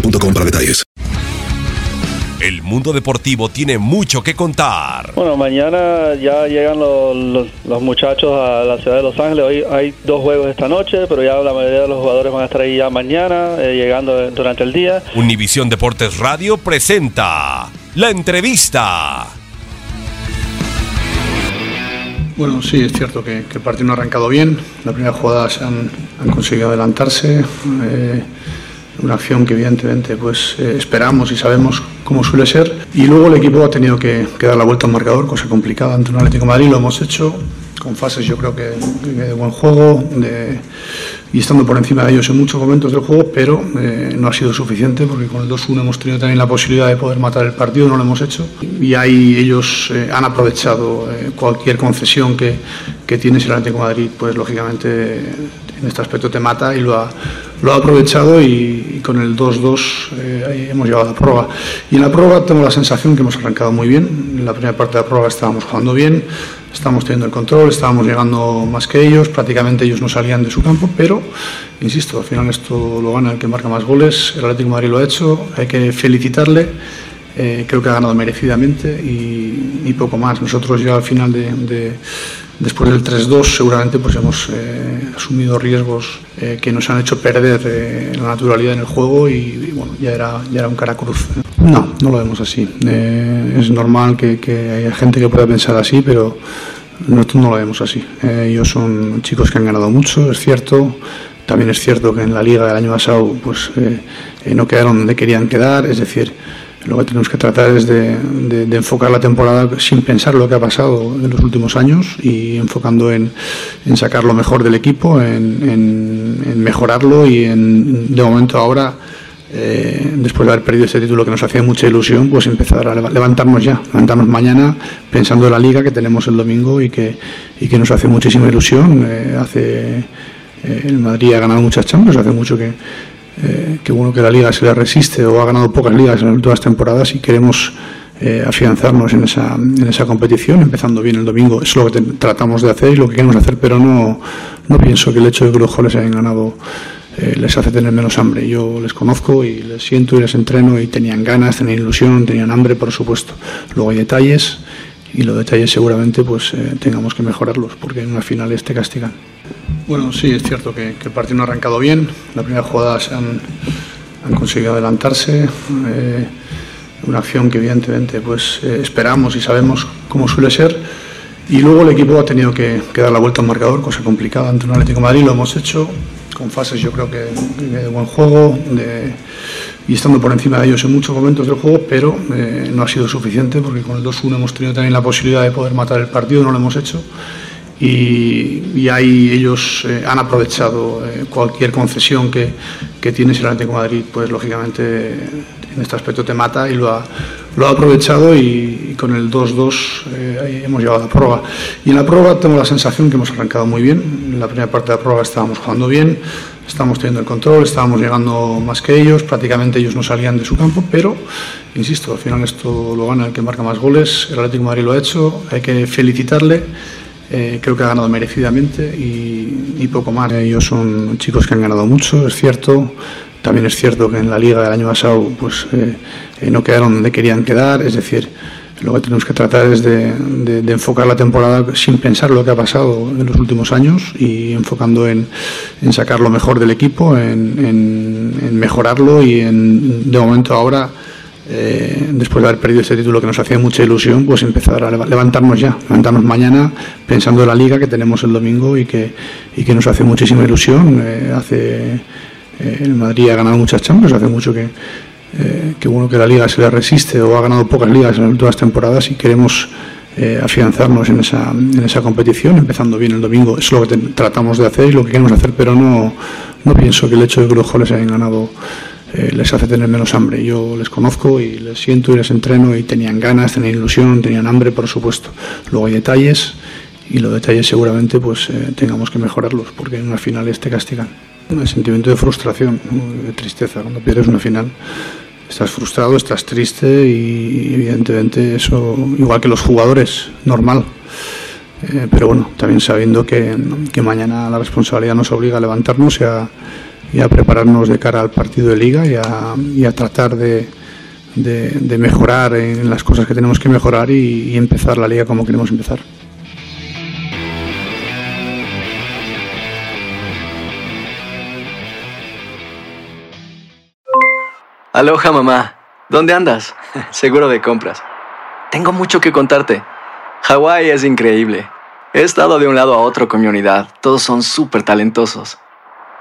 boostmobile.com para detalles. El mundo deportivo tiene mucho que contar. Bueno, mañana ya llegan los, los- los muchachos a la ciudad de Los Ángeles. Hoy hay dos juegos esta noche, pero ya la mayoría de los jugadores van a estar ahí ya mañana, eh, llegando durante el día. Univisión Deportes Radio presenta la entrevista. Bueno, sí, es cierto que, que el partido no ha arrancado bien. La primera jugada se han, han conseguido adelantarse. eh, una acción que evidentemente pues eh, esperamos y sabemos cómo suele ser. Y luego el equipo ha tenido que, que dar la vuelta al marcador, cosa complicada ante un Atlético de Madrid. Lo hemos hecho con fases yo creo que, de buen juego de- y estando por encima de ellos en muchos momentos del juego, pero eh, no ha sido suficiente porque con el 2-1 hemos tenido también la posibilidad de poder matar el partido, no lo hemos hecho. Y ahí ellos eh, han aprovechado eh, cualquier concesión que, que tienes el Atlético de Madrid, pues lógicamente en este aspecto te mata y lo ha, lo ha aprovechado y, con el 2-2 eh, hemos llegado a la prueba. Y en la prueba tengo la sensación que hemos arrancado muy bien. En la primera parte de la prueba estábamos jugando bien, estábamos teniendo el control, estábamos llegando más que ellos, prácticamente ellos no salían de su campo, pero insisto, al final esto lo gana el que marca más goles, el Atlético Madrid lo ha hecho, hay que felicitarle. eh, creo que ha ganado merecidamente y, poco más. Nosotros ya al final de- después del 3-2 seguramente pues hemos eh, asumido riesgos eh, que nos han hecho perder eh, la naturalidad en el juego y, y, bueno, ya era, ya era un cara cruz. No, no lo vemos así. Eh, es normal que, que haya gente que pueda pensar así, pero nosotros no lo vemos así. Eh, ellos son chicos que han ganado mucho, es cierto. También es cierto que en la liga del año pasado pues, eh, no quedaron donde querían quedar, es decir, lo que tenemos que tratar es de, enfocar la temporada sin pensar lo que ha pasado en los últimos años y enfocando en, sacar lo mejor del equipo, en, mejorarlo y en, de momento ahora, eh, después de haber perdido este título que nos hacía mucha ilusión, pues empezar a leva- levantarnos ya, levantarnos mañana pensando en la liga que tenemos el domingo y que, y que nos hace muchísima ilusión. Eh, hace, eh, el Madrid ha ganado muchas Champions, hace mucho que, eh, que bueno que la liga se le resiste o ha ganado pocas ligas en las últimas temporadas y queremos eh, afianzarnos en esa, en esa competición, empezando bien el domingo. Es lo que tratamos de hacer y lo que queremos hacer, pero no, no pienso que el hecho de que los jóvenes hayan ganado eh, les hace tener menos hambre. Yo les conozco y les siento y les entreno y tenían ganas, tenían ilusión, tenían hambre, por supuesto. Luego hay detalles y los detalles seguramente pues eh, tengamos que mejorarlos porque en una final te castigan. Bueno, sí, es cierto que, el partido no ha arrancado bien. La primera jugada han, conseguido adelantarse. eh, una acción que evidentemente pues eh, esperamos y sabemos cómo suele ser. Y luego el equipo ha tenido que, dar la vuelta al marcador, cosa complicada ante un Atlético Madrid. Lo hemos hecho con fases yo creo que, de buen juego, y estando por encima de ellos en muchos momentos del juego, pero eh, no ha sido suficiente porque con el 2-1 hemos tenido también la posibilidad de poder matar el partido, no lo hemos hecho. Y, ahí ellos eh, han aprovechado eh, cualquier concesión que, que tienes el Atlético de Madrid, pues lógicamente en este aspecto te mata y lo ha, lo ha aprovechado y, con el 2-2 hemos llegado a la prueba. Y en la prueba tengo la sensación que hemos arrancado muy bien. En la primera parte de la prueba estábamos jugando bien, Estamos teniendo el control, estábamos llegando más que ellos, prácticamente ellos no salían de su campo, pero, insisto, al final esto lo gana el que marca más goles, el Atlético de Madrid lo ha hecho, hay que felicitarle, eh, creo que ha ganado merecidamente y, poco más. Ellos son chicos que han ganado mucho, es cierto, también es cierto que en la liga del año pasado pues, eh, eh, no quedaron donde querían quedar, es decir, lo que tenemos que tratar es de, enfocar la temporada sin pensar lo que ha pasado en los últimos años y enfocando en, sacar lo mejor del equipo, en, mejorarlo y en, de momento ahora, eh, después de haber perdido este título que nos hacía mucha ilusión, pues empezar a levantarnos ya, levantarnos mañana pensando en la liga que tenemos el domingo y que, y que nos hace muchísima ilusión. Eh, hace, eh, Madrid ha ganado muchas champions, hace mucho que eh, que que la liga se le resiste o ha ganado pocas ligas en las últimas temporadas y queremos eh, afianzarnos en esa, en esa competición, empezando bien el domingo. Es lo que tratamos de hacer y lo que queremos hacer, pero no, no pienso que el hecho de que los jóvenes hayan ganado eh, les hace tener menos hambre. Yo les conozco y les siento y les entreno y tenían ganas, tenían ilusión, tenían hambre, por supuesto. Luego hay detalles y los detalles seguramente pues tengamos que mejorarlos porque en una final te castigan. Un sentimiento de frustración, de tristeza cuando pierdes una final estás frustrado, estás triste y evidentemente eso, igual que los jugadores, normal. Eh, pero bueno, también sabiendo que, mañana la responsabilidad nos obliga a levantarnos y a, prepararnos de cara al partido de liga y a, tratar de, mejorar en las cosas que tenemos que mejorar y empezar la liga como queremos empezar. Aloha mamá, ¿dónde andas? Seguro de compras. Tengo mucho que contarte. Hawái es increíble. He estado de un lado a otro con mi unidad. Todos son súper talentosos.